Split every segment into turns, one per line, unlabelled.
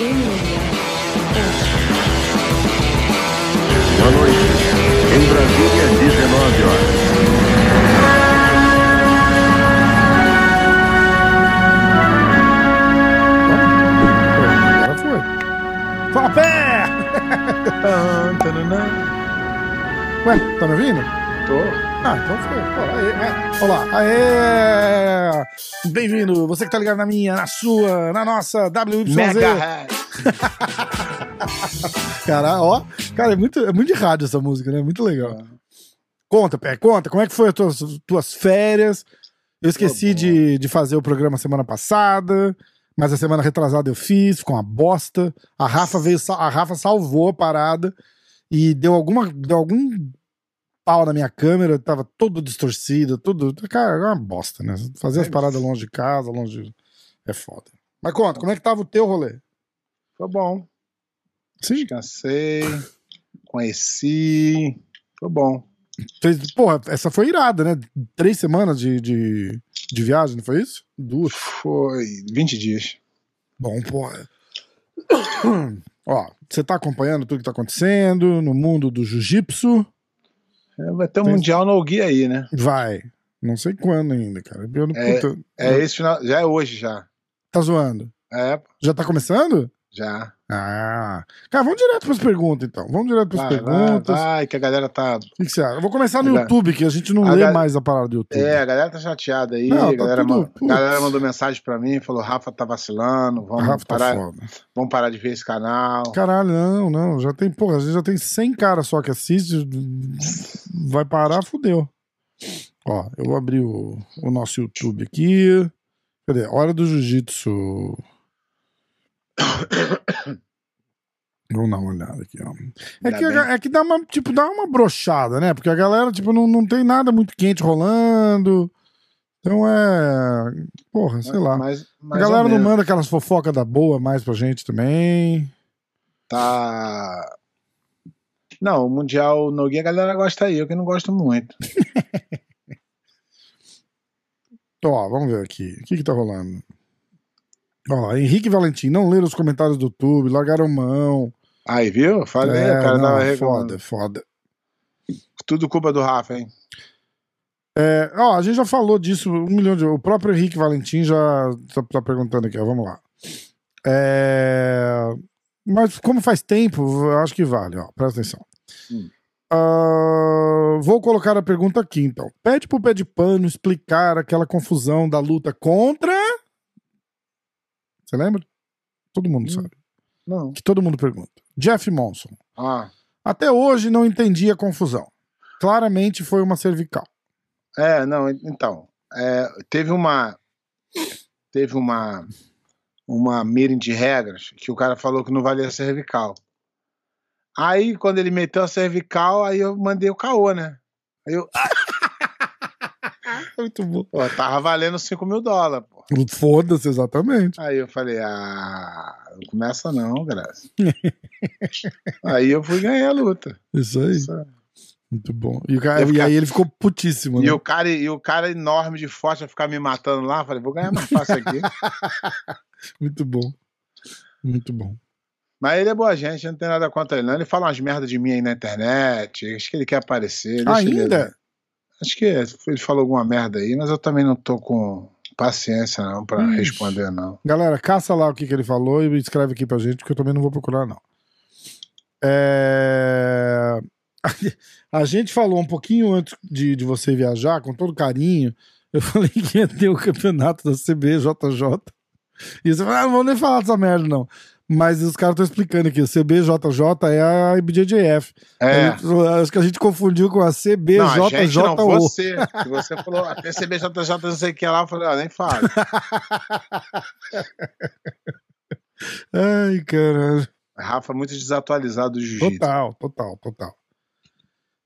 Boa noite. Em Brasília, 19 horas.
Agora foi. Fala pé! Ué, tá me ouvindo?
Tô.
Ah, então foi. Aê, é. Olá, aê! Bem-vindo, você que tá ligado na minha, na sua, na nossa WYZ.
Mega
Cara, ó, cara, é muito, é muito de rádio essa música, né? Muito legal. Conta, Pé, conta, como é que foi as tuas, tuas férias? Eu esqueci
bom.
de, de fazer o programa semana passada, mas a semana retrasada eu fiz, ficou uma bosta. A Rafa veio, a Rafa salvou a parada e deu alguma, deu algum pau na minha câmera, tava todo distorcido, tudo. Cara, é uma bosta, né? Fazer as paradas longe de casa, longe. de- É foda. Mas conta, como é que tava o teu rolê?
Foi bom.
Sim.
Descansei. Conheci. Foi bom.
Fez, porra, essa foi irada, né? Três semanas de, de, de viagem, não foi isso? Duas.
Foi 20 dias.
Bom, porra. Ó, você tá acompanhando tudo que tá acontecendo no mundo do jiu-jitsu?
É, Vai ter um
Tem-
Mundial no guia aí, né?
Vai. Não sei quando ainda, cara. Não,
É, É esse final. Já é hoje já.
Tá zoando?
É,
Já tá começando?
Já.
Ah. Cara, vamos direto pras perguntas, então. Vamos direto
Vai, vai,
perguntas.
vai, que a galera tá.
O que, que você acha? Eu vou começar no
A
YouTube, que a gente não
a
lê mais a parada do YouTube.
É, a galera tá chateada aí.
Não,
a
tá
galera,
tudo-
man-
putz.
galera mandou mensagem pra mim, falou: Rafa tá vacilando, vamos,
Rafa tá
parar,
foda.
vamos parar de ver esse canal.
Caralho, não, não. Já tem, porra, a gente já tem 100 caras só que assiste. Vai parar, fudeu. Ó, eu vou abrir o, o nosso YouTube aqui. Cadê? Hora do Jiu-Jitsu. Vamos dar uma olhada aqui, ó. É que, a é que dá uma, tipo, dá uma brochada, né? Porque a galera, tipo, não, não tem nada muito quente rolando. Então é. Porra, sei lá.
Mas,
A
mais
galera
ou
não manda aquelas fofocas da boa mais pra gente também.
Tá. Não, o Mundial no guia a galera gosta aí, eu que não gosto muito.
Ó, vamos ver aqui. O que que tá rolando? Ó, Henrique Valentim não leram os comentários do YouTube, largaram mão.
Aí, viu? Falei,
É,
cara
não,
tava
foda, foda.
Tudo culpa do Rafa, hein?
É, ó, a gente já falou disso um milhão de O próprio Henrique Valentim já tá, tá perguntando aqui, ó, vamos lá. É, mas como faz tempo, acho que vale, ó, presta atenção.
Hum.
Ah, vou colocar a pergunta aqui, então. Pede pro pé de pano explicar aquela confusão da luta contra. Você lembra? Todo mundo
Hum.
sabe.
Não.
Que todo mundo pergunta. Jeff Monson.
Ah,
Até hoje não entendi a confusão. Claramente foi uma cervical.
é, não, então. é, teve uma. Teve uma. Uma meeting de regras que o cara falou que não valia cervical. Aí, quando ele meteu a cervical, aí eu mandei o caô, né? Aí eu.
Muito bom.
Pô, tava valendo 5 mil dólares, pô.
Foda-se, exatamente.
Aí eu falei, ah, não começa não, Graça. aí eu fui ganhar a luta.
Isso aí.
Isso aí.
Muito bom. E, cara,
Eu
e
ficar-
aí ele ficou putíssimo, né?
E o, cara, e o cara enorme de forte a ficar me matando lá, eu falei, vou ganhar mais fácil aqui.
Muito bom. Muito bom.
Mas ele é boa gente, não tem nada contra ele, não. Ele fala umas merdas de mim aí na internet. Acho que ele quer aparecer. deixa ele-
Ainda?
acho que ele falou alguma merda aí, mas eu também não tô com paciência, não, pra
Ixi.
responder, não.
Galera, caça lá o que, que ele falou e escreve aqui pra gente, porque eu também não vou procurar, não. É... A gente falou um pouquinho antes de, de você viajar, com todo carinho. Eu falei que ia ter o campeonato da CBJJ. E você falou, ah, não vou nem falar dessa merda, não. Mas os caras estão explicando aqui: o CBJJ é a IBJJF.
É.
Acho que a gente confundiu com a
Não, a gente não,
CBJJO.
você. Que você falou, a PCBJJ não sei o que lá, eu falei, ah, nem fala.
Ai, caralho.
Rafa é muito desatualizado do jiu-jitsu.
Total, total, total.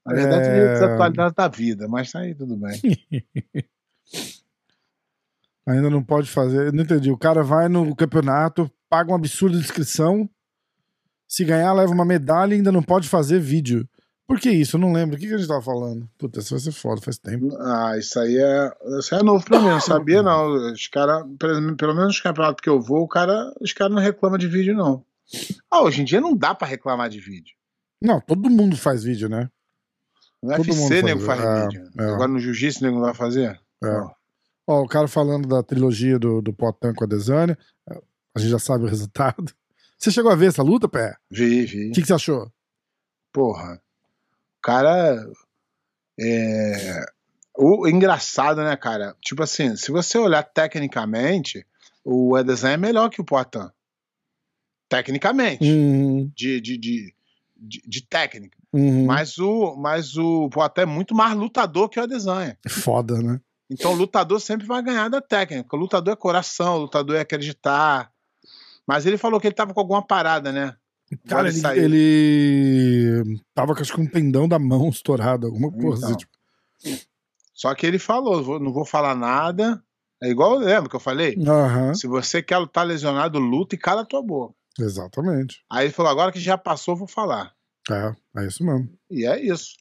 Na verdade,
É.
é desatualizado da vida, mas tá aí tudo bem.
Ainda não pode fazer. Eu não entendi. O cara vai no campeonato, paga um absurdo de inscrição. Se ganhar, leva uma medalha e ainda não pode fazer vídeo. Por que isso? Eu não lembro. O que, que a gente tava falando? Puta, isso vai ser foda, faz tempo.
Ah, isso aí é, isso aí é novo pra mim, não sabia não. Os caras, pelo, menos nos campeonatos que eu vou, o cara, os caras não reclamam de vídeo, não. Ah, hoje em dia não dá pra reclamar de vídeo.
Não, todo mundo faz vídeo, né?
No
Todo mundo
UFC,
faz,
nego faz
é,
vídeo.
é.
Agora no jiu-jitsu, nego não vai fazer?
É.
Ó.
Ó, o cara falando da trilogia do, do Potan com a Desânia. A gente já sabe o resultado. Você chegou a ver essa luta, Pé?
Vi, vi.
O que, que você achou?
Porra. O cara. É. O engraçado, né, cara? Tipo assim, se você olhar tecnicamente, o Edson é melhor que o Poitin. Tecnicamente.
Hum,
De, de, de, de, de técnica.
hum.
Mas o, mas o Poitin é muito mais lutador que o Adesanha.
Foda, né?
Então o lutador sempre vai ganhar da técnica. O lutador é coração, o lutador é acreditar. Mas ele falou que ele tava com alguma parada, né?
Cara, ele, ele tava com acho que um tendão da mão estourado, alguma coisa
Então.
assim. Tipo,
Só que ele falou: vou- não vou falar nada. É igual, lembra que eu falei?
Aham,
Se você quer lutar lesionado, luta e cala a tua boca.
exatamente.
Aí ele falou: agora que já passou, vou falar.
É, é isso mesmo.
E é isso.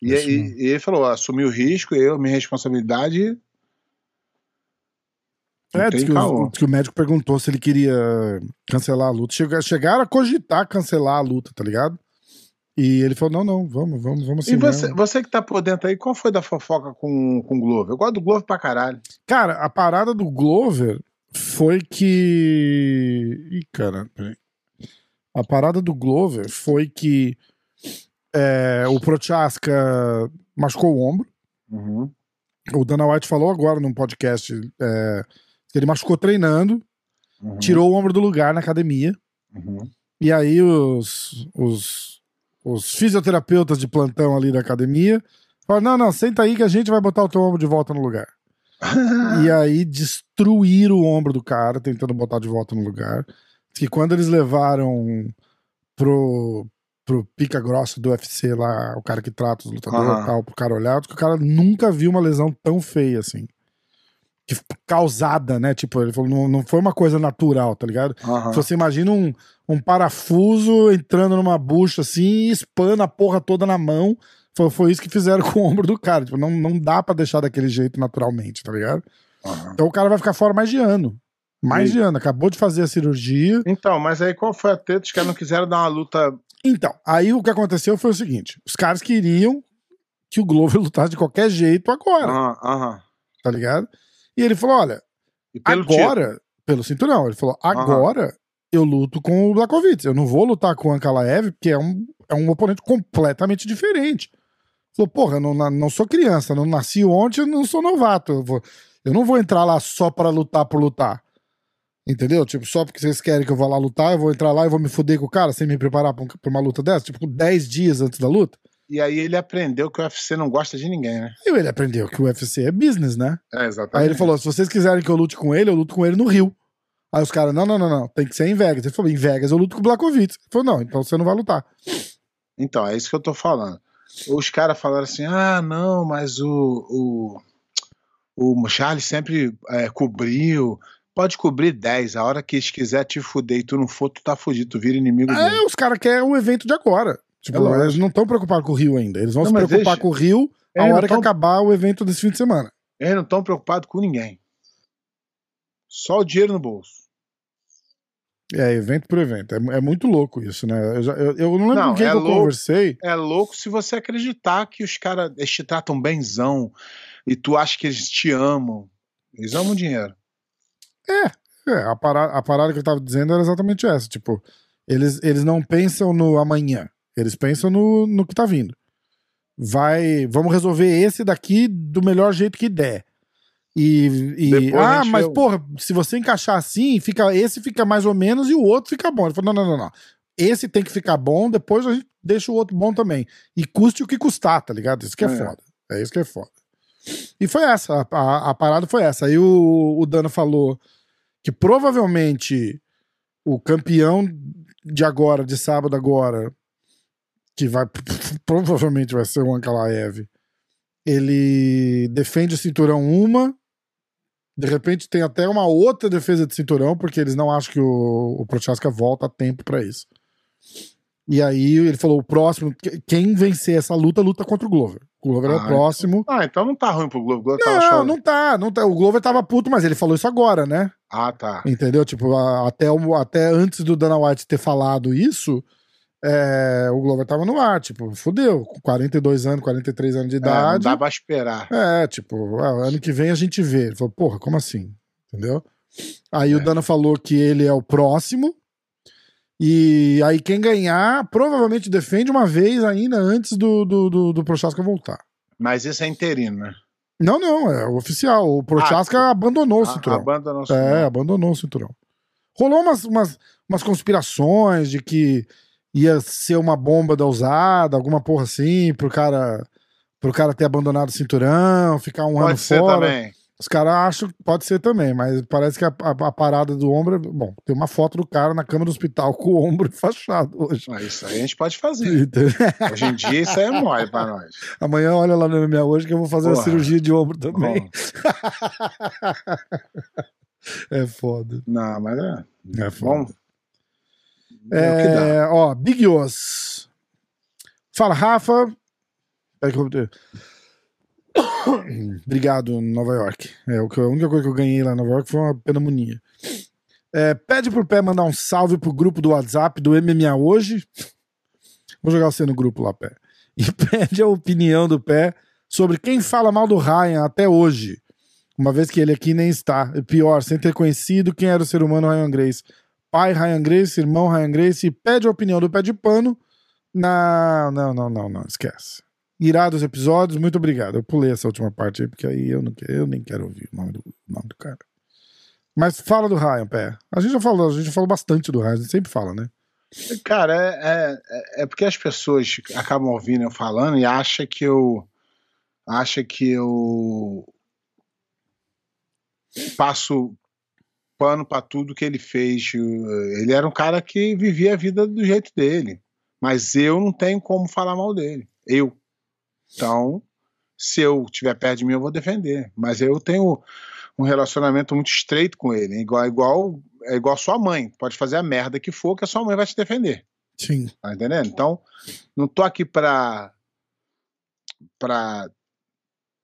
E, e- e ele falou: assumi o risco, eu, minha responsabilidade.
É, diz que, o, diz que o médico perguntou se ele queria cancelar a luta. Chega- chegaram a cogitar cancelar a luta, tá ligado? E ele falou: não, não, vamos, vamos, vamos assim.
e você, você que tá por dentro aí, qual foi da fofoca com, com o Glover? Eu gosto do Glover pra caralho.
Cara, a parada do Glover foi que. Ih, cara, peraí. A parada do Glover foi que é, o Prochaska machucou o ombro.
Uhum.
O Dana White falou agora num podcast é, que ele machucou treinando,
uhum,
tirou o ombro do lugar na academia.
uhum.
E aí os, os, os fisioterapeutas de plantão ali da academia falaram: não, não, senta aí que a gente vai botar o teu ombro de volta no lugar. E aí destruíram o ombro do cara, tentando botar de volta no lugar. Que quando eles levaram pro, pro pica grossa do UFC lá, o cara que trata os lutadores
Aham.
e tal, pro cara olhar, que o cara nunca viu uma lesão tão feia assim. Que, causada, né? Tipo, ele falou, não, não foi uma coisa natural, tá ligado?
Aham.
Se você imagina um, um parafuso entrando numa bucha assim e espana a porra toda na mão. Foi, foi isso que fizeram com o ombro do cara. Tipo, não, não dá pra deixar daquele jeito naturalmente, tá ligado?
Aham.
Então o cara vai ficar fora mais de ano. Mais
E-
de ano. Acabou de fazer a cirurgia.
Então, mas aí qual foi a treta? Os caras não quiseram dar uma luta.
Então, aí o que aconteceu foi o seguinte: os caras queriam que o Glover lutasse de qualquer jeito agora,
Aham, aham.
tá ligado? E ele falou: olha,
pelo
agora, pelo cinturão, ele falou: agora eu luto com o Blakovic. Eu não vou lutar com o Ankalaev, porque é um, é um oponente completamente diferente. Falou, porra, eu não, não sou criança, não nasci ontem, eu não sou novato. Eu, vou, eu não vou entrar lá só pra lutar por lutar. Entendeu? Tipo, só porque vocês querem que eu vá lá lutar, eu vou entrar lá e vou me fuder com o cara sem me preparar pra, um- pra uma luta dessa? Tipo, 10 dias antes da luta?
E aí ele aprendeu que o UFC não gosta de ninguém, né?
E ele aprendeu que o UFC é business, né?
É, exatamente.
Aí ele falou: se vocês quiserem que eu lute com ele, eu luto com ele no Rio. Aí os caras, não, não, não, não, tem que ser em Vegas. Ele falou: em Vegas eu luto com o Blakovic. Ele falou: não, então você não vai lutar.
Então, é isso que eu tô falando. Os caras falaram assim: ah, não, mas o, o, o Charles sempre é, cobriu. Pode cobrir 10. A hora que eles quiser te fuder e tu não for, tu tá fudido, tu vira inimigo.
Aí os caras querem o evento de agora. Tipo,
É
eles não estão preocupados com o Rio ainda. Eles vão
Não,
se preocupar com o Rio a
Eles
hora que
tão-
acabar o evento desse fim de semana.
Eles não estão preocupados com ninguém. Só o dinheiro no bolso.
É, evento por evento. É, é muito louco isso, né? Eu, já- eu- eu não lembro
Não,
com quem
é
que eu
louco.
conversei.
É louco se você acreditar que os caras te tratam benzão e tu acha que eles te amam. Eles amam dinheiro.
É, a parada, a parada que eu tava dizendo era exatamente essa. Tipo, eles, eles não pensam no amanhã. Eles pensam no, no que tá vindo. Vai, vamos resolver esse daqui do melhor jeito que der. E, e ah, mas
o-
porra, se você encaixar assim, fica esse fica mais ou menos e o outro fica bom. Ele falou: não, não, não, não. Esse tem que ficar bom, depois a gente deixa o outro bom também. E custe o que custar, tá ligado? Isso que é,
É.
foda. É isso que é foda. E foi essa, a, a, a parada foi essa. Aí o, o Dano falou que provavelmente o campeão de agora, de sábado agora, que vai provavelmente vai ser o Ankalaev, ele defende o cinturão uma, de repente tem até uma outra defesa de cinturão, porque eles não acham que o, o Prochaska volta a tempo pra isso. E aí ele falou: o próximo, que- quem vencer essa luta, luta contra o Glover. O Glover é o
Ah,
próximo.
Ah, então não tá ruim pro Globo tava
Não, não tá, não tá. O Glover tava puto, mas ele falou isso agora, né?
Ah, tá.
Entendeu? Tipo, até, o- até antes do Dana White ter falado isso, é, o Glover tava no ar. Tipo, fudeu. Com 42 anos, 43 anos de
É, não
idade.
dá pra esperar.
É, tipo, ah, ano que vem a gente vê. Ele falou, porra, como assim? Entendeu? Aí o
É.
Dana falou que ele é o próximo. E aí quem ganhar provavelmente defende uma vez ainda antes do, do, do, do Prochaska voltar.
Mas isso é interino, né?
Não, não, é o oficial. O Prochaska abandonou o
A,
cinturão.
a banda não
É, abandonou o cinturão. Rolou umas, umas, umas conspirações de que ia ser uma bomba da usada, alguma porra assim, pro cara, pro cara ter abandonado o cinturão, ficar um ano
Pode ser
fora.
também.
Os caras acham que pode ser também, mas parece que a, a- a parada do ombro. é- Bom, tem uma foto do cara na cama do hospital com o ombro enfaixado hoje.
Ah, Isso aí a gente pode fazer. Hoje em dia isso aí é mole pra nós.
Amanhã olha lá no MMA hoje que eu vou fazer
Porra.
cirurgia de ombro também.
Bom,
É foda.
não, mas é.
É foda.
Vamos. É, o que dá.
É, ó, Big Os. Fala, Rafa. Peraí que eu vou- Obrigado, Nova York. É, o que, a única coisa que eu ganhei lá em Nova York foi uma pneumonia. É, pede pro Pé mandar um salve pro grupo do WhatsApp do MMA hoje. Vou jogar você no grupo lá, Pé. E pede a opinião do Pé sobre quem fala mal do Ryan até hoje. Uma vez que ele aqui nem está. E pior, sem ter conhecido quem era o ser humano Ryan Grace. Pai Ryan Grace, irmão Ryan Grace, e pede a opinião do Pé de Pano. Na... Não, não, não, não, esquece. Irados episódios, muito obrigado. Eu pulei essa última parte aí, porque aí eu, não, eu nem quero ouvir o nome do, nome do cara. Mas fala do Ryan, Pé. A gente já falou, a gente já falou bastante do Ryan, a gente sempre fala, né?
Cara, é, é, é porque as pessoas acabam ouvindo eu falando e acham que eu. acha que eu passo pano pra tudo que ele fez. Ele era um cara que vivia a vida do jeito dele. Mas eu não tenho como falar mal dele. Eu. Então, se eu estiver perto de mim, eu vou defender. Mas eu tenho um relacionamento muito estreito com ele. Igual, igual, é igual sua mãe. Pode fazer a merda que for, que a sua mãe vai te defender.
Sim.
Tá entendendo? Então, não tô aqui pra, pra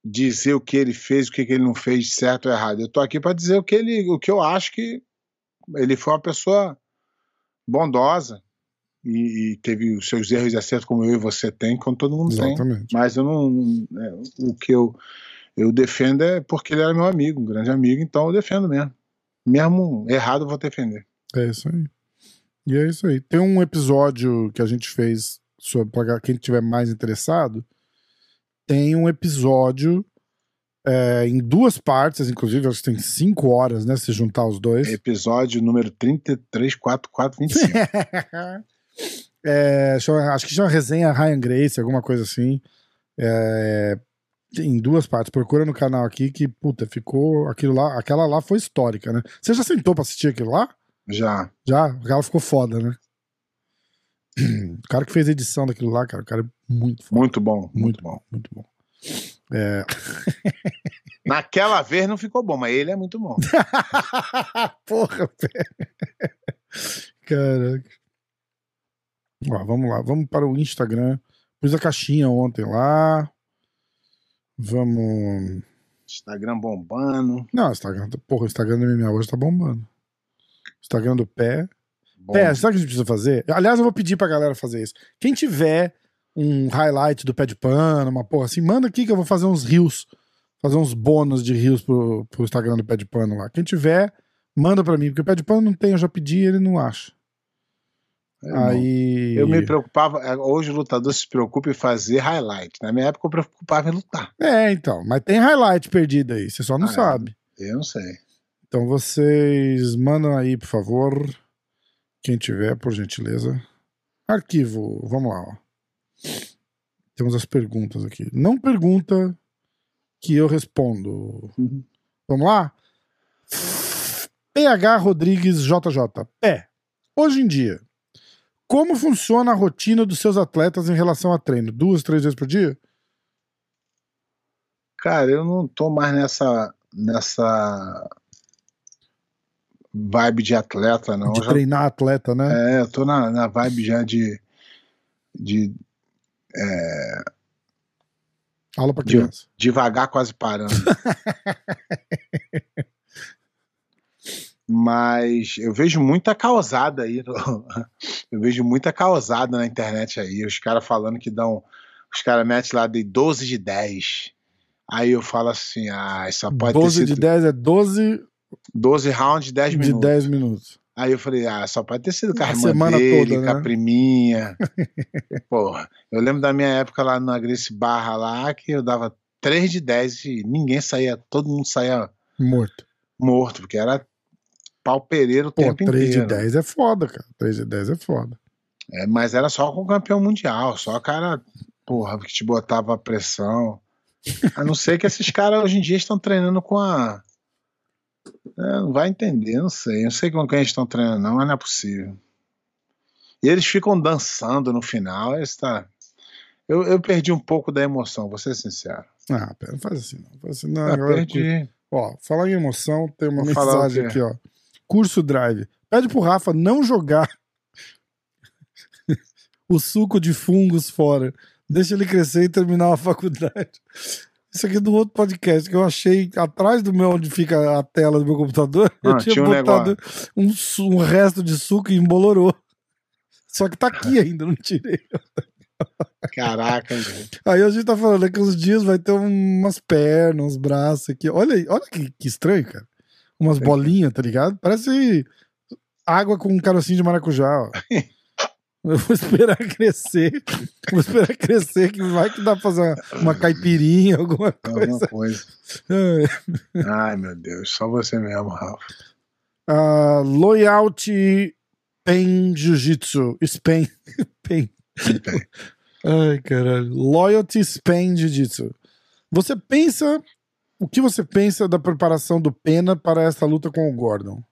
dizer o que ele fez, o que ele não fez certo ou errado. Eu tô aqui pra dizer o que, ele, o que eu acho que ele foi uma pessoa bondosa e, e teve os seus erros e acertos como eu e você tem, como todo mundo tem.
Exatamente.
Mas eu não. é, o que eu, eu defendo é porque ele era meu amigo, um grande amigo, então eu defendo mesmo. Mesmo errado, eu vou defender.
É isso aí. E é isso aí. Tem um episódio que a gente fez sobre pra quem tiver mais interessado. Tem um episódio é, em duas partes, inclusive, acho que tem cinco horas, né? Se juntar os dois.
Episódio número 334425.
É, acho que chama resenha Ryan Grace, alguma coisa assim. É, em duas partes. Procura no canal aqui que, puta, ficou. Aquilo lá, aquela lá foi histórica, né? Você já sentou pra assistir aquilo lá?
Já.
Já? Aquela ficou foda, né? O cara que fez a edição daquilo lá, cara, o cara é muito foda.
Muito bom.
Muito bom, muito bom. É...
Naquela vez não ficou bom, mas ele é muito bom.
Porra, pé. Caraca. Ó, vamos lá, vamos para o Instagram. Pus a caixinha ontem lá. Vamos.
Instagram bombando.
Não, Instagram. Porra, o Instagram do MMA hoje tá bombando. Instagram do pé.
Bom.
Pé, sabe o que a gente precisa fazer? Aliás, eu vou pedir pra galera fazer isso. Quem tiver um highlight do pé de pano, uma porra assim, manda aqui que eu vou fazer uns rios. Fazer uns bônus de rios pro, pro Instagram do pé de pano lá. Quem tiver, manda pra mim, porque o pé de pano não tem, eu já pedi e ele não acha.
É, irmão.
Aí.
Eu me preocupava. é, Hoje o lutador se preocupa em fazer highlight. Na minha época eu preocupava em lutar.
É, então. Mas tem highlight perdido aí, você só não
Ah, é.
sabe.
Eu não sei.
Então vocês mandam aí, por favor. Quem tiver, por gentileza. Arquivo, vamos lá, ó. Temos as perguntas aqui. Não pergunta que eu respondo.
Uhum.
Vamos lá? PH Rodrigues JJ. Pé. Hoje em dia, como funciona a rotina dos seus atletas em relação a treino? Duas, três vezes por dia?
Cara, eu não tô mais nessa. nessa vibe de atleta, não.
de
já-
treinar atleta, né?
é, eu tô na, na vibe já de, de é,
Aula pra
De-
criança.
devagar, quase parando. Mas eu vejo muita causada aí. no- Eu vejo muita causada na internet aí. Os caras falando que dão. Os caras metem lá de 12 de 10. Aí eu falo assim: ah, só pode
12
ter
de
sido
10 é 12
12 rounds de 10
de
minutos.
10 minutos.
Aí eu falei, ah, só pode ter sido com a irmã
semana
dele,
toda,
com a
né?
priminha. Porra, eu lembro da minha época lá na Grace Barra lá, que eu dava 3 de 10 e ninguém saía, todo mundo saía
Morto.
morto, porque era pau pereiro o
Pô,
tempo
3
inteiro.
de 10 é foda, cara. 3 de 10 é foda.
É, mas era só com o campeão mundial, só cara, porra, que te botava pressão. A não ser que esses caras hoje em dia estão treinando com a. É, não vai entender, não sei. Não sei com quem eles estão treinando, não, mas não é possível. E eles ficam dançando no final. Isso tá... eu, eu perdi um pouco da emoção, vou ser sincero.
Ah, pera, não faz assim não. Faz assim, não agora
perdi.
Ó, falar em emoção, tem uma
Vou
mensagem aqui, ó. Curso Drive. Pede pro Rafa não jogar o suco de fungos fora. Deixa ele crescer e terminar a faculdade. Isso aqui é do outro podcast que eu achei atrás do meu, onde fica a tela do meu computador. eu
Ah,
tinha
tinha um
botado um, um resto de suco e embolorou. Só que tá aqui ainda, não tirei.
Caraca, gente.
Aí a gente tá falando daqui uns dias vai ter umas pernas, uns braços aqui. Olha aí, olha que, que estranho, cara. Umas
É.
bolinhas, tá ligado? Parece água com um carocinho de maracujá, ó. Eu vou esperar crescer. Vou esperar crescer, que vai que dá pra fazer uma, uma caipirinha, alguma coisa.
Alguma coisa.
É.
Ai, meu Deus, só você mesmo, Rafa.
Ah, Loyalty Pen Jiu-Jitsu. Spain. Pen. Ai, caralho. Loyalty Spain Jiu-Jitsu. Você pensa. O que você pensa da preparação do Pena para esta luta com o Gordon?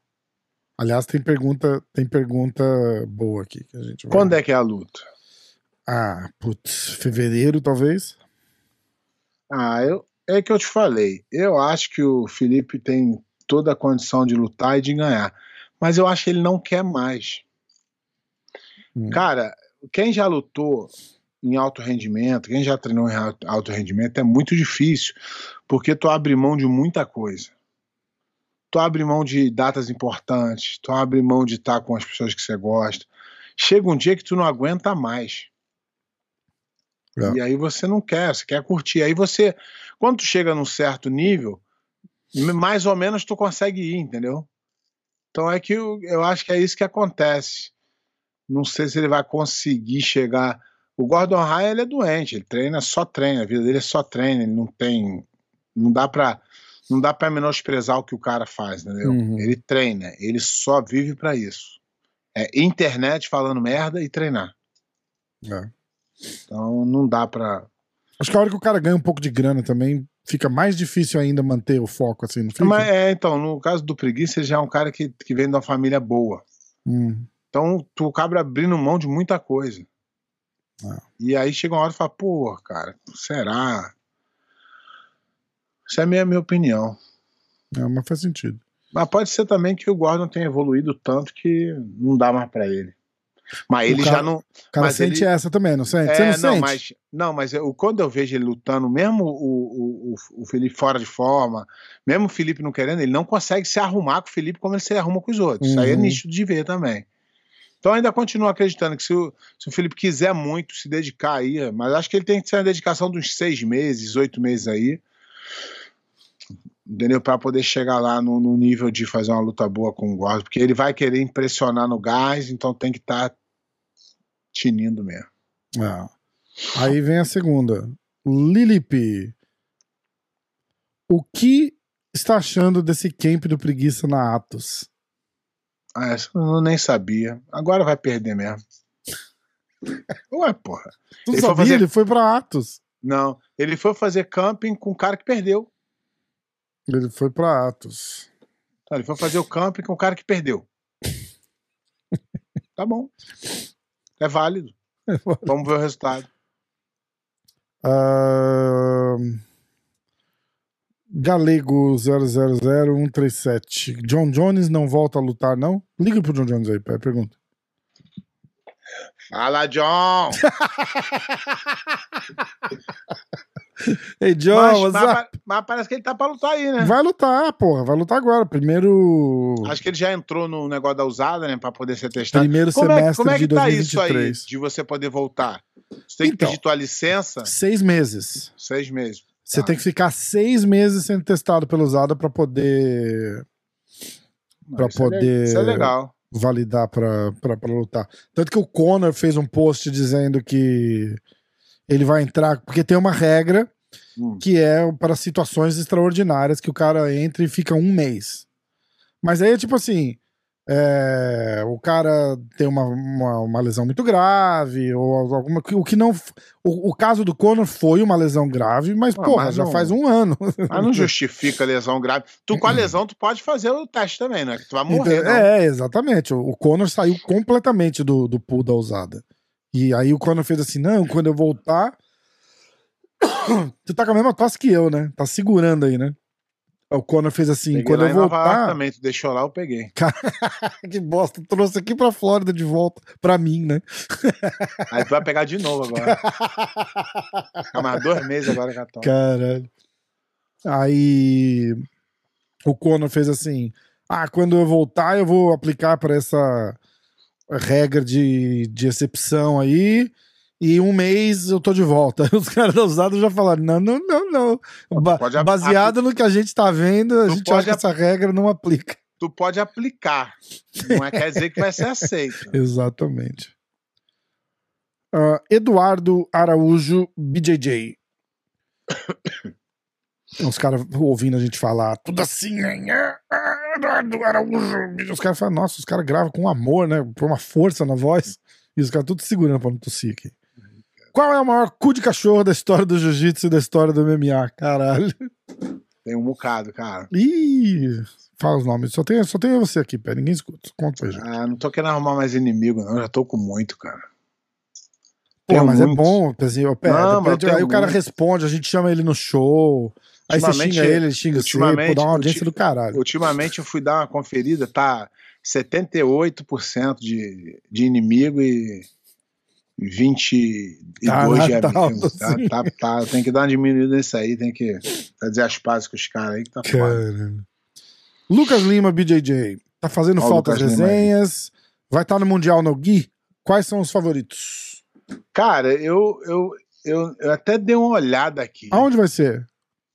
Aliás, tem pergunta, tem pergunta boa aqui que a gente vai.
Quando é que é a luta?
Ah, putz, fevereiro talvez.
Ah, eu, é que eu te falei. Eu acho que o Felipe tem toda a condição de lutar e de ganhar. Mas eu acho que ele não quer mais.
Hum.
Cara, quem já lutou em alto rendimento, quem já treinou em alto rendimento, é muito difícil, porque tu abre mão de muita coisa. Tu abre mão de datas importantes, tu abre mão de estar com as pessoas que você gosta. Chega um dia que tu não aguenta mais.
É.
E aí você não quer, você quer curtir. Aí você, quando tu chega num certo nível, mais ou menos tu consegue ir, entendeu? Então é que eu, eu acho que é isso que acontece. Não sei se ele vai conseguir chegar. O Gordon Ryan ele é doente, ele treina, só treina, a vida dele é só treino, ele não tem. Não dá pra. Não dá pra menosprezar o que o cara faz, entendeu?
Uhum.
Ele treina, ele só vive pra isso. É internet falando merda e treinar.
É.
Então não dá pra.
Acho que a hora que o cara ganha um pouco de grana também, fica mais difícil ainda manter o foco assim, não fica?
Mas é, então, no caso do preguiça, ele já é um cara que, que vem de uma família boa.
Hum,
Então, tu acaba abrindo mão de muita coisa.
Ah.
E aí chega uma hora e fala, pô, cara, será? Essa é a minha, minha opinião.
é, mas faz sentido.
Mas pode ser também que o Gordon tenha evoluído tanto que não dá mais pra ele. Mas
O
ele
cara-
já não.
O cara
Mas
sente
ele-
essa também, não sente? Você
É,
não,
não,
sente?
mas, não, mas eu, quando eu vejo ele lutando, mesmo o, o, o, Felipe fora de forma, mesmo o Felipe não querendo, ele não consegue se arrumar com o Felipe como ele se arruma com os outros. Isso aí é
Uhum.
nítido de ver também. Então ainda continuo acreditando que se o, se o Felipe quiser muito se dedicar aí, mas acho que ele tem que ser uma dedicação de uns seis meses, oito meses aí, entendeu? Para poder chegar lá no, no nível de fazer uma luta boa com o Gordon, porque ele vai querer impressionar no gás, então tem que estar tinindo mesmo.
Ah. Aí vem a segunda. Lilipe. O que está achando desse camp do preguiça na Atos?
Ah, essa eu nem sabia. Agora vai perder mesmo. Ué, porra.
Tu
Ele foi
sabia?
fazer-
Ele foi pra Atos.
Não, ele foi fazer camping com o cara que perdeu.
Ele foi pra Atos.
Então, ele foi fazer o camping com o cara que perdeu. Tá bom. É válido. Vamos ver o resultado.
Ah, Galego 000137. John Jones não volta a lutar, não? Liga pro John Jones aí, pergunta.
Fala, John!
Ei, John,
mas, mas- mas parece que ele tá pra lutar aí, né?
Vai lutar, porra. Vai lutar agora. Primeiro.
Acho que ele já entrou no negócio da usada, né? Pra poder ser testado.
Primeiro
como é,
semestre
como é que
de
tá isso aí
2023.
de você poder voltar? Você tem que
Então.
pedir tua licença?
Seis meses.
Seis meses.
Você
Tá.
tem que ficar seis meses sendo testado pela usada pra poder Pra
Isso é
poder-
Isso é legal.
validar pra, pra, pra lutar. Tanto que o Conor fez um post dizendo que ele vai entrar, porque tem uma regra
Hum.
que é para situações extraordinárias que o cara entra e fica um mês. Mas aí é tipo assim. é, o cara tem uma, uma, uma lesão muito grave, ou alguma. O que não. O, o caso do Conor foi uma lesão grave, mas,
Ah,
porra,
mas
já
não-
faz um ano.
Mas não justifica lesão grave. Tu com a lesão, tu pode fazer o teste também, né? Que tu vai morrer,
Então,
não.
é, exatamente. O, o Conor saiu completamente do, do pool da usada. E aí o Conor fez assim: não, quando eu voltar. tu tá com a mesma tosse que eu, né? Tá segurando aí, né? O Conor fez assim:
Peguei
quando eu voltar.
deixou lá, eu peguei.
que bosta, trouxe aqui pra Flórida de volta, pra mim, né?
Aí tu vai pegar de novo agora. Ficar mais dois meses agora, Catão.
Caralho. Aí o Conor fez assim: ah, quando eu voltar, eu vou aplicar para essa regra de, de excepção aí. E um mês eu tô de volta. Os caras da usada já falaram: não, não, não, não. Ba-
pode
baseado no que a gente tá vendo, a
Tu
gente acha que essa regra não aplica.
Tu pode aplicar. Não é, quer dizer que vai ser aceito.
Exatamente. Ah, Eduardo Araújo BJJ. Os caras ouvindo a gente falar tudo assim? Ah, Eduardo Araújo. Os caras falam, nossa, os caras gravam com amor, né? Com uma força na voz. E os caras tudo segurando pra não tossir aqui. Qual é o maior cu de cachorro da história do jiu-jitsu e da história do MMA? Caralho.
Tem um bocado, cara.
Ih, fala os nomes. Só tem, só tem você aqui, pé. Ninguém escuta. Conta pra gente.
Ah, não tô querendo arrumar mais inimigo, não. Já tô com muito, cara.
Pô, mas é bom, Pezinho. Pé,
Não,
aí o cara responde, a gente chama ele no show. Aí você
Ultimamente-
xinga ele, ele xinga você, pô, dá uma audiência do caralho.
Ultimamente eu fui dar uma conferida, tá 78% de, de inimigo e 22
Caralho,
de
tá
amigo.
alto
Tá,
assim.
tá, tá, tem que dar uma diminuída nisso aí, tem que fazer as pazes com os caras aí que tá foda.
Lucas Lima, BJJ. Tá fazendo
Ó, Lucas Lima aí.
resenhas. Vai estar no Mundial no Gui. Quais são os favoritos?
Cara, eu, eu, eu, eu até dei uma olhada aqui
Aonde vai ser?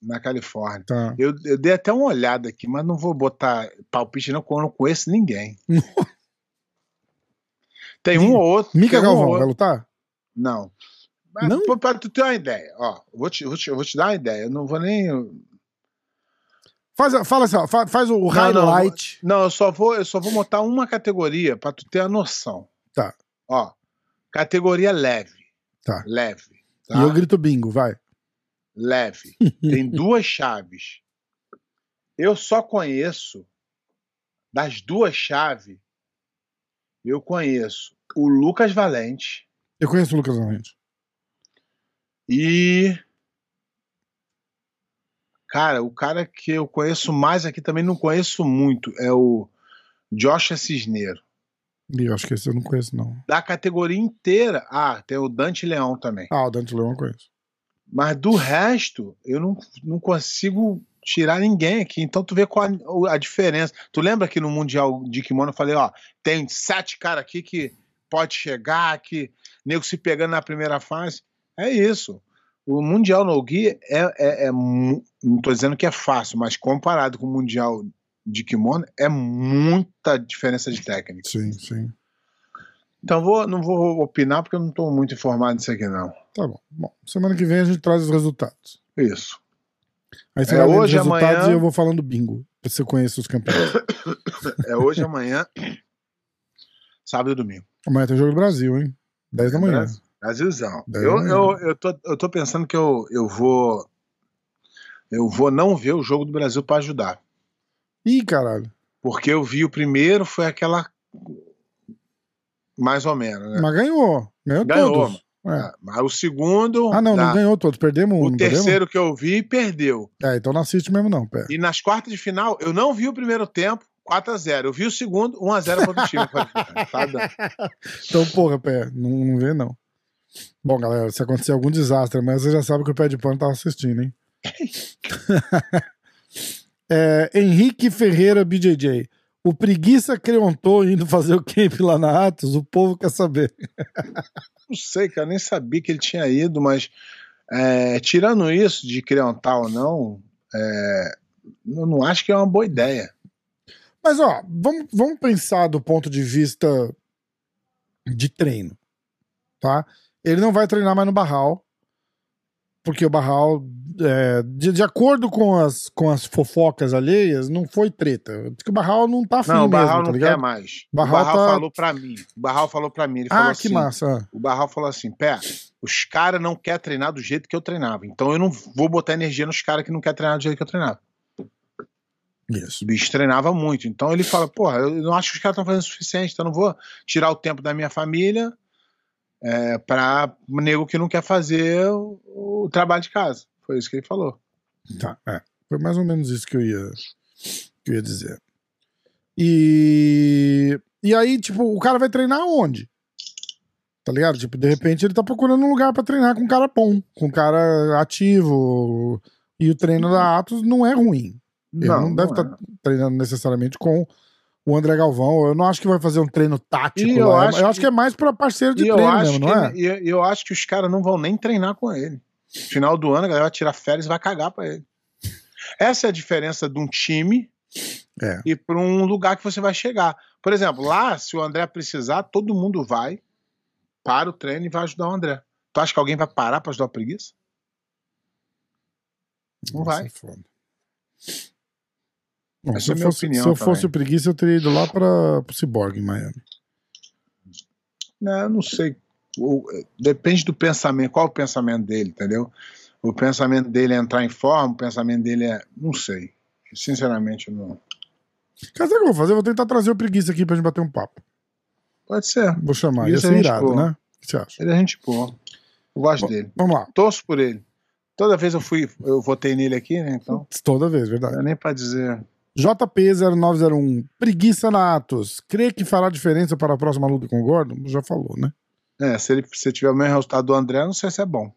Na Califórnia.
Tá.
Eu, eu dei até uma olhada aqui, mas não vou botar palpite não, porque eu não conheço ninguém. Tem um ou outro.
Mica
um
Galvão,
outro-
vai lutar?
Não. Mas,
Não?
pô, Pra tu ter uma ideia, ó, vou te, vou te, vou te dar uma ideia. Eu não vou nem.
Faz, fala assim, ó, fa- faz o
não,
highlight.
Não, eu só vou, eu só vou botar uma categoria pra tu ter a noção.
Tá.
Ó, categoria leve.
Tá.
Leve. Tá?
E eu grito bingo, vai.
Leve. Tem duas chaves. Eu só conheço das duas chaves. Eu conheço o Lucas Valente
Eu conheço o Lucas Valente.
e Cara, o cara que eu conheço mais aqui também não conheço muito é o Josh Cisneiro.
E eu acho que esse eu não conheço, não.
Da categoria inteira. Ah, tem o Dante Leão também.
Ah, o Dante Leão eu conheço.
Mas do resto, eu não, não consigo tirar ninguém aqui. Então tu vê qual a, a diferença. Tu lembra que no Mundial de Kimono eu falei, ó, tem sete caras aqui que pode chegar, que nego se pegando na primeira fase. É isso. O Mundial no Gi é, é, é não tô dizendo que é fácil, mas comparado com o Mundial de Kimono, é muita diferença de técnica.
Sim, sim.
Então vou, não vou opinar porque eu não estou muito informado disso aqui, não.
Tá bom. Bom, semana que vem a gente traz os resultados.
Isso.
Aí você
É,
vai vendo os
hoje,
resultados
amanhã-
e eu vou falando bingo. Pra você conhecer os campeões.
É hoje, amanhã, sábado e domingo.
Amanhã tem jogo do Brasil, hein? 10 da manhã.
Brasil- Brasilzão.
Daí
Eu,
amanhã.
eu, eu, tô, eu tô pensando que eu, eu vou. Eu vou não ver o jogo do Brasil para ajudar.
Ih, caralho.
Porque eu vi o primeiro, foi aquela. Mais ou menos, né?
Mas ganhou. Ganhou,
Ganhou,
todos. É.
Mas o segundo.
Ah, não, não ganhou todos. Perdemos um.
O
não perdemos?
terceiro que eu vi, perdeu.
É, então não assiste mesmo, não, pé.
E nas quartas de final, eu não vi o primeiro tempo. 4x0. Eu vi o segundo, 1x0 contra o time. Tá.
Então, porra, pé, não, não vê não. Bom, galera, se acontecer algum desastre, mas você já sabe que o pé de pano tava assistindo, hein? É, Henrique Ferreira BJJ. O preguiça creontou indo fazer o camp lá na Atos, o povo quer saber.
Não sei, cara, nem sabia que ele tinha ido, mas é, tirando isso de Creontal ou não, é, eu não acho que é uma boa ideia.
Mas, ó, vamos, vamos pensar do ponto de vista de treino, tá? Ele não vai treinar mais no Barral, porque o Barral, é, de, de acordo com as, com as fofocas alheias, não foi treta. Diz que o Barral não tá afim
Não, o Barral
mesmo, tá
não
ligado?
quer mais.
Barral
o Barral
tá-
falou pra mim. O Barral falou pra mim. Ele falou
Ah, que
assim,
massa.
O Barral falou assim: Pé, os caras não querem treinar do jeito que eu treinava. Então eu não vou botar energia nos caras que não querem treinar do jeito que eu treinava.
Isso.
O bicho treinava muito. Então ele fala: Porra, eu não acho que os caras estão fazendo o suficiente. Então eu não vou tirar o tempo da minha família é, pra nego que não quer fazer o, o trabalho de casa. Foi isso que ele falou.
Tá, é. Foi mais ou menos isso que eu ia, que eu ia dizer. E, e aí, tipo, o cara vai treinar onde? Tá ligado? Tipo, de repente ele tá procurando um lugar pra treinar com um cara bom, com um cara ativo. E o treino da Atos não é ruim. Ele não, deve
não
estar
é.
treinando necessariamente com o André Galvão. Eu não acho que vai fazer um treino tático
eu
lá.
acho
eu acho
que-
que é mais pra parceiro de
eu
treino mesmo,
que,
não é?
e eu acho que os caras não vão nem treinar com ele. Final do ano, a galera vai tirar férias e vai cagar pra ele. Essa é a diferença de um time
É.
e para um lugar que você vai chegar. Por exemplo, lá, se o André precisar, todo mundo vai para o treino e vai ajudar o André. Tu acha que alguém vai parar para ajudar o preguiça? Não
Nossa,
vai.
foda. Bom,
Essa é a minha
fosse,
opinião
se eu fosse
também.
o preguiça, eu teria ido lá para o Cyborg em Miami.
Não, eu não sei. O- depende do pensamento. Qual o pensamento dele, entendeu? O pensamento dele é entrar em forma, o pensamento dele é. Não sei. Sinceramente, não.
Cara, sabe o que eu vou fazer? Eu vou tentar trazer o preguiça aqui pra gente bater um papo.
Pode ser.
Vou chamar. Ia
Preguiça
ser
é gente
irado, né? O que você acha?
Ele é gente boa. Eu gosto
Bom,
dele.
Vamos lá.
Torço por ele. Toda vez eu fui, eu votei nele aqui, né? Então,
Toda vez,
não
verdade.
é nem pra dizer.
JP0901. Preguiça na Atos. Crê que fará diferença para a próxima luta com o Gordon? Já falou, né?
É, se ele se tiver o mesmo resultado do André, não sei se é bom.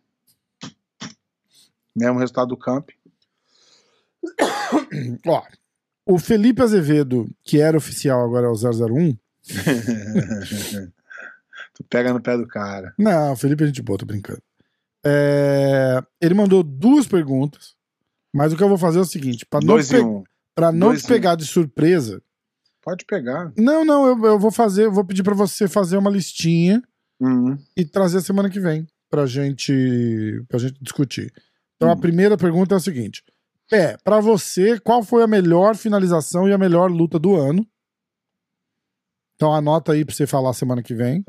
Mesmo resultado do Camp.
Ó, o Felipe Azevedo, que era oficial, agora é o 001.
tu pega no pé do cara.
Não, o Felipe a gente boa, tô brincando. É, ele mandou duas perguntas, mas o que eu vou fazer é o seguinte: para não, pe-
um.
pra não
Dois
te
e um.
pegar de surpresa,
Pode pegar.
não, não, eu, eu vou fazer, eu vou pedir pra você fazer uma listinha
Uhum.
e trazer semana que vem pra gente, pra gente discutir. Então a
Hum.
primeira pergunta é a seguinte: Pé, pra você, qual foi a melhor finalização e a melhor luta do ano? Então anota aí pra você falar semana que vem.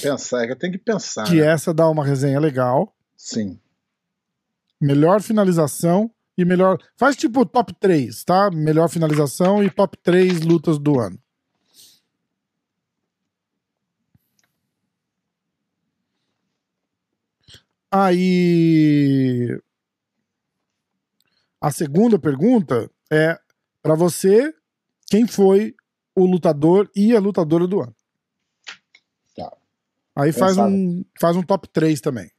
Pensar, é que eu tenho que pensar.
Que
né?
essa dá uma resenha legal.
Sim.
Melhor finalização e melhor. Faz tipo top 3, tá? Melhor finalização e top 3 lutas do ano. Aí. A segunda pergunta é pra você quem foi o lutador e a lutadora do ano.
Tá.
Aí faz
Pensado.
um, faz um top 3 também.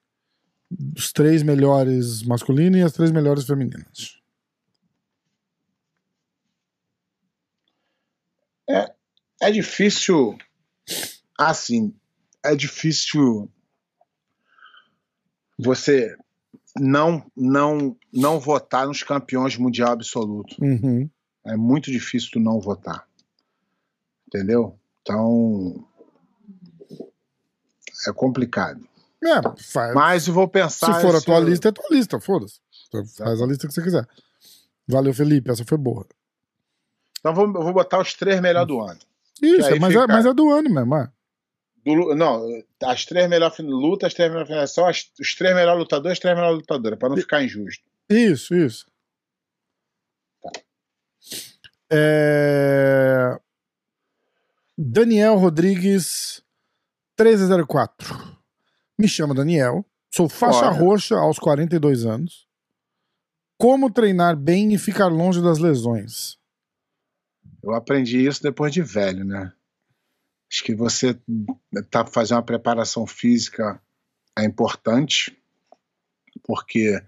Os três melhores masculinos e as três melhores femininas.
É difícil. Assim, é difícil você não não não votar nos campeões mundial absoluto.
Uhum.
É muito difícil tu não votar. Entendeu? Então é complicado.
É, faz,
Mas eu vou pensar
se for a tua
eu-
lista, é tua lista, foda-se. Faz a lista que você quiser. Valeu, Felipe, essa foi boa.
Então eu vou, vou botar os três melhores do ano.
Isso, mas, é,
fica-
mas é do ano mesmo, é.
Do não, as três melhores lutas, as três melhores finalizações, as- os três melhores lutadores, as três melhores lutadoras, pra não ficar injusto.
Isso, isso. É... Daniel Rodrigues 1304. Me chamo Daniel, sou faixa
Olha.
roxa aos 42 anos. Como treinar bem e ficar longe das lesões?
Eu aprendi isso depois de velho, né? Acho que você tá fazendo uma preparação física é importante, porque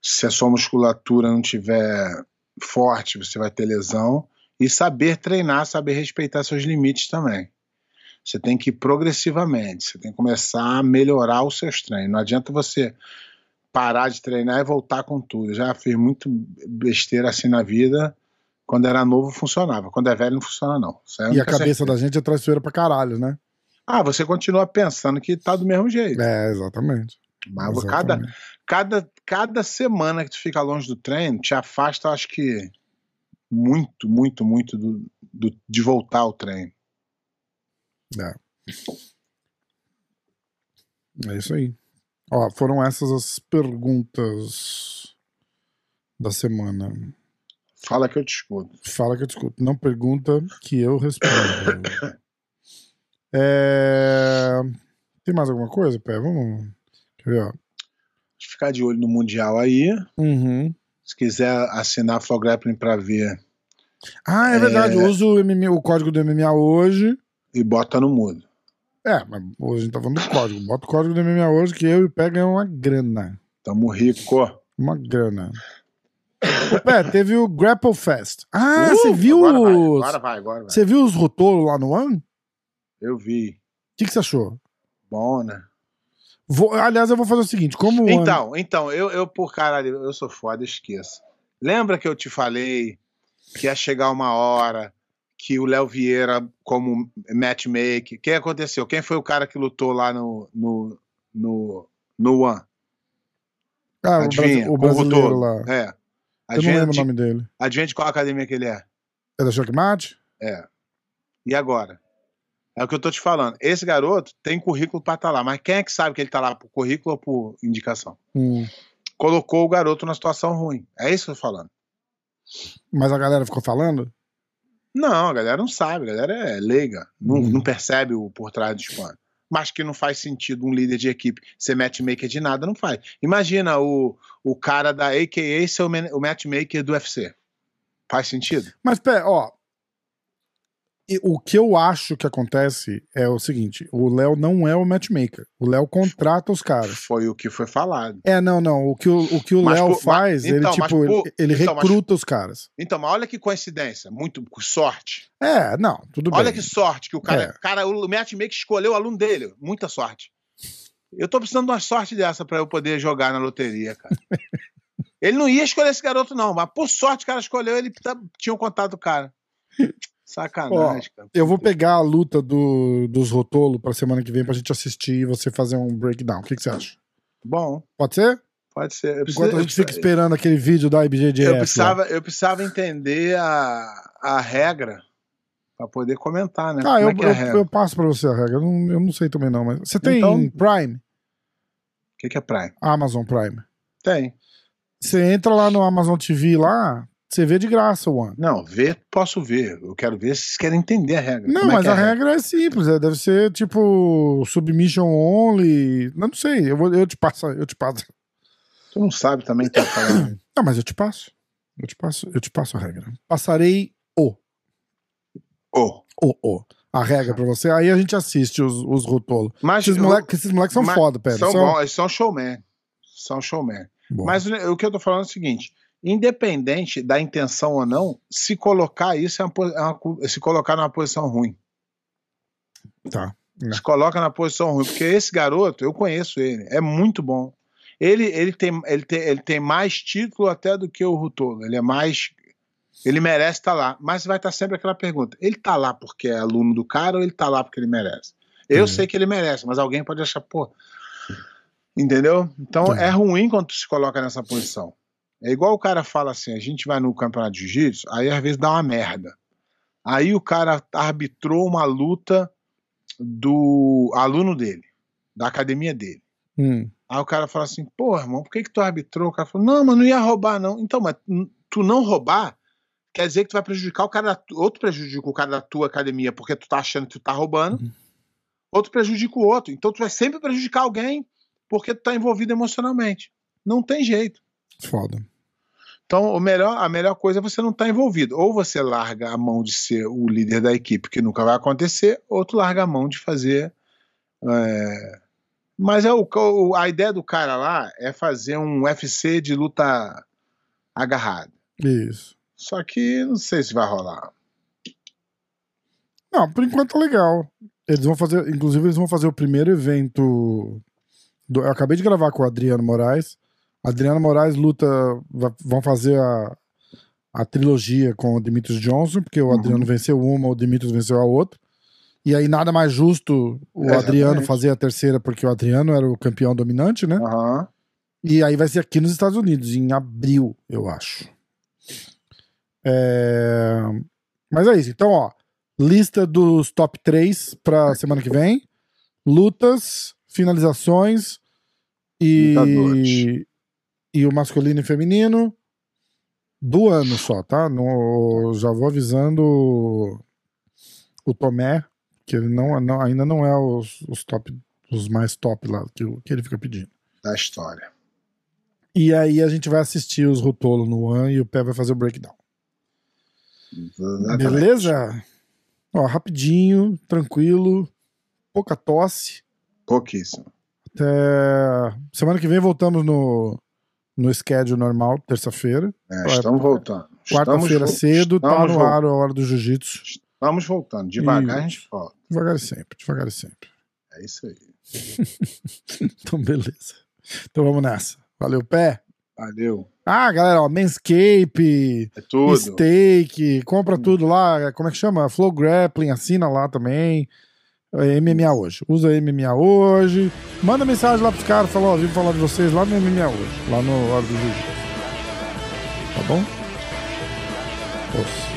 se a sua musculatura não tiver forte, você vai ter lesão. E saber treinar, saber respeitar seus limites também. Você tem que ir progressivamente, você tem que começar a melhorar os seus treinos. Não adianta você parar de treinar e voltar com tudo. Já fiz muito besteira assim na vida. Quando era novo funcionava, quando é velho não funciona não.
E a cabeça certeza. da gente é traiçoeira pra caralho, né?
Ah, você continua pensando que tá do mesmo jeito.
É, exatamente.
Mas exatamente. Cada, cada, cada semana que tu fica longe do treino te afasta, acho que muito, muito, muito do, do de voltar ao treino.
É. É isso aí. Ó, foram essas as perguntas da semana.
Fala que eu te escuto.
Fala que eu te escuto. Não pergunta que eu respondo. é... Tem mais alguma coisa, Pé? Vamos. Quer ver, ó.
Ficar de olho no Mundial aí.
Uhum.
Se quiser assinar a Flow Grappling pra ver.
Ah, é, é... verdade. Usa o, MMA, o código do MMA hoje.
E bota no mudo.
É, mas hoje a gente tá falando do código. Bota o código do MMA hoje que eu e o Pé ganhamos uma grana.
Tamo rico.
Uma grana. Pé, teve o Grapple Fest. Ah, uh, você viu
agora
os.
Vai, agora vai, agora vai.
Você viu os rotolos lá no One?
Eu vi.
O que, você achou?
Bom, né?
Vou, aliás, eu vou fazer o seguinte: como.
Então, então, eu, eu, por caralho, eu sou foda, esqueça. Lembra que eu te falei que ia chegar uma hora que o Léo Vieira, como matchmaker, o que aconteceu? Quem foi o cara que lutou lá no, no, no, no One?
Ah, Adivinha, o, brasileiro lá.
É.
Adivinha, eu não lembro o nome dele.
Adivinha qual academia que ele é?
É da Checkmate?
É. E agora? É o que eu tô te falando. Esse garoto tem currículo para estar tá lá, mas quem é que sabe que ele tá lá por currículo ou por indicação?
Hum.
Colocou o garoto numa situação ruim. É isso que eu tô falando.
Mas a galera ficou falando?
Não, a galera não sabe, a galera é leiga, não, uhum. não percebe o por trás do pano. Mas que não faz sentido um líder de equipe ser matchmaker de nada, não faz. Imagina o, o cara da AKA ser o, o matchmaker do UFC. Faz sentido?
Mas, pé, ó, o que eu acho que acontece é o seguinte: o Léo não é o matchmaker. O Léo contrata os caras.
Foi o que foi falado.
É, não, não. O que o, o, que o Léo faz, mas, ele, então, tipo, ele, ele então, recruta os caras.
Então, mas olha que coincidência. Muito sorte.
É, não, tudo
olha
bem.
Olha que sorte que o cara. É. cara o matchmaker escolheu o aluno dele. Muita sorte. Eu tô precisando de uma sorte dessa para eu poder jogar na loteria, cara. ele não ia escolher esse garoto, não, mas por sorte o cara escolheu, ele tá, tinha um contato do cara. Sacanagem,
Ó, cara. Eu vou pegar a luta do, dos Rotolo pra semana que vem pra gente assistir e você fazer um breakdown. O que, que você acha?
Bom.
Pode ser?
Pode ser.
Eu Enquanto a gente fica esperando aquele vídeo da IBJJF.
Eu precisava, eu precisava entender a, a regra pra poder comentar, né?
Ah, eu, é eu, eu, passo pra você a regra. Eu não, eu não sei também não, mas... Você tem então, Prime? O
que, que é Prime?
Amazon Prime.
Tem.
Você entra lá no Amazon TV lá, você vê de graça o One.
Não, ver, posso ver. Eu quero ver se vocês querem entender a regra.
Não,
Como
mas
é
a, regra? regra é simples. É, deve ser tipo submission only. Não, não sei. Eu, vou, eu te passo. Eu te passo.
Tu não sabe também que tá falando.
Não, mas eu te passo. Eu te passo, eu te passo a regra. Passarei o.
O.
O, o. A regra pra você. Aí a gente assiste os, os rotolos. Mas esses, moleques, esses moleques são foda, pera.
São, são... eles são showman. São showman. Bom. Mas o que eu tô falando é o seguinte: independente da intenção ou não, se colocar isso é uma, é uma, se colocar numa posição ruim.
Tá.
É. Se coloca na posição ruim, porque esse garoto, eu conheço ele, é muito bom. Ele, ele, tem, ele, tem, ele tem mais título até do que o Rutolo. Ele é mais. Ele merece estar tá lá. Mas vai estar tá sempre aquela pergunta: ele está lá porque é aluno do cara ou ele está lá porque ele merece? Eu uhum. sei que ele merece, mas alguém pode achar, pô. Entendeu? Então tá. é ruim quando tu se coloca nessa posição. É igual o cara fala assim: a gente vai no campeonato de jiu-jitsu, aí às vezes dá uma merda. Aí o cara arbitrou uma luta do aluno dele, da academia dele.
Hum.
Aí o cara fala assim: pô, irmão, por que, que tu arbitrou? O cara falou: não, mas não ia roubar, não. Então, mas tu não roubar quer dizer que tu vai prejudicar o cara da outro prejudica o cara da tua academia porque tu tá achando que tu tá roubando, uhum. outro prejudica o outro. Então tu vai sempre prejudicar alguém porque tu tá envolvido emocionalmente. Não tem jeito.
Foda.
Então, melhor, a melhor coisa é você não estar envolvido. Ou você larga a mão de ser o líder da equipe, que nunca vai acontecer, ou tu larga a mão de fazer. é, Mas é o, a ideia do cara lá é fazer um UFC de luta agarrada.
Isso.
Só que não sei se vai rolar.
Não, por enquanto tá legal. Eles vão fazer, inclusive, eles vão fazer o primeiro evento. do- eu acabei de gravar com o Adriano Moraes. Adriano Moraes luta. Vão fazer a, a trilogia com o Demetrius Johnson, porque o
Uhum.
Adriano venceu uma, o Demetrius venceu a outra. E aí nada mais justo o
É,
Adriano fazer a terceira, porque o Adriano era o campeão dominante, né?
Aham.
E aí vai ser aqui nos Estados Unidos, em abril, eu acho. É, Mas é isso. Então, ó, lista dos top 3 pra semana que vem. Lutas, finalizações e,
Lutadores.
E o masculino e feminino do ano só, tá? No, já vou avisando o, Tomé, que ele não, não- ainda não é os, os top, os mais top lá que, o- que ele fica pedindo.
Da história.
E aí a gente vai assistir os Rotolo no One e o Pé vai fazer o breakdown.
Exatamente.
Beleza? Ó, rapidinho, tranquilo, pouca tosse.
Pouquíssimo.
Até semana que vem voltamos no, no schedule normal, terça-feira.
É, estamos voltando.
Quarta-feira cedo, tá no ar a hora do jiu-jitsu.
Estamos voltando. Devagar a
Isso.
gente volta.
Devagar e sempre, devagar e sempre.
É isso aí.
Então, beleza. Então vamos nessa. Valeu, Pé.
Valeu.
Ah, galera, ó, Manscape,
É tudo.
Steak, compra tudo lá, como é que chama? Flow Grappling, assina lá também. É, MMA hoje. Usa MMA hoje. Manda mensagem lá pros caras, fala, ó, vim falar de vocês lá no MMA hoje, lá no Hora do Jiu Tá bom? Osso.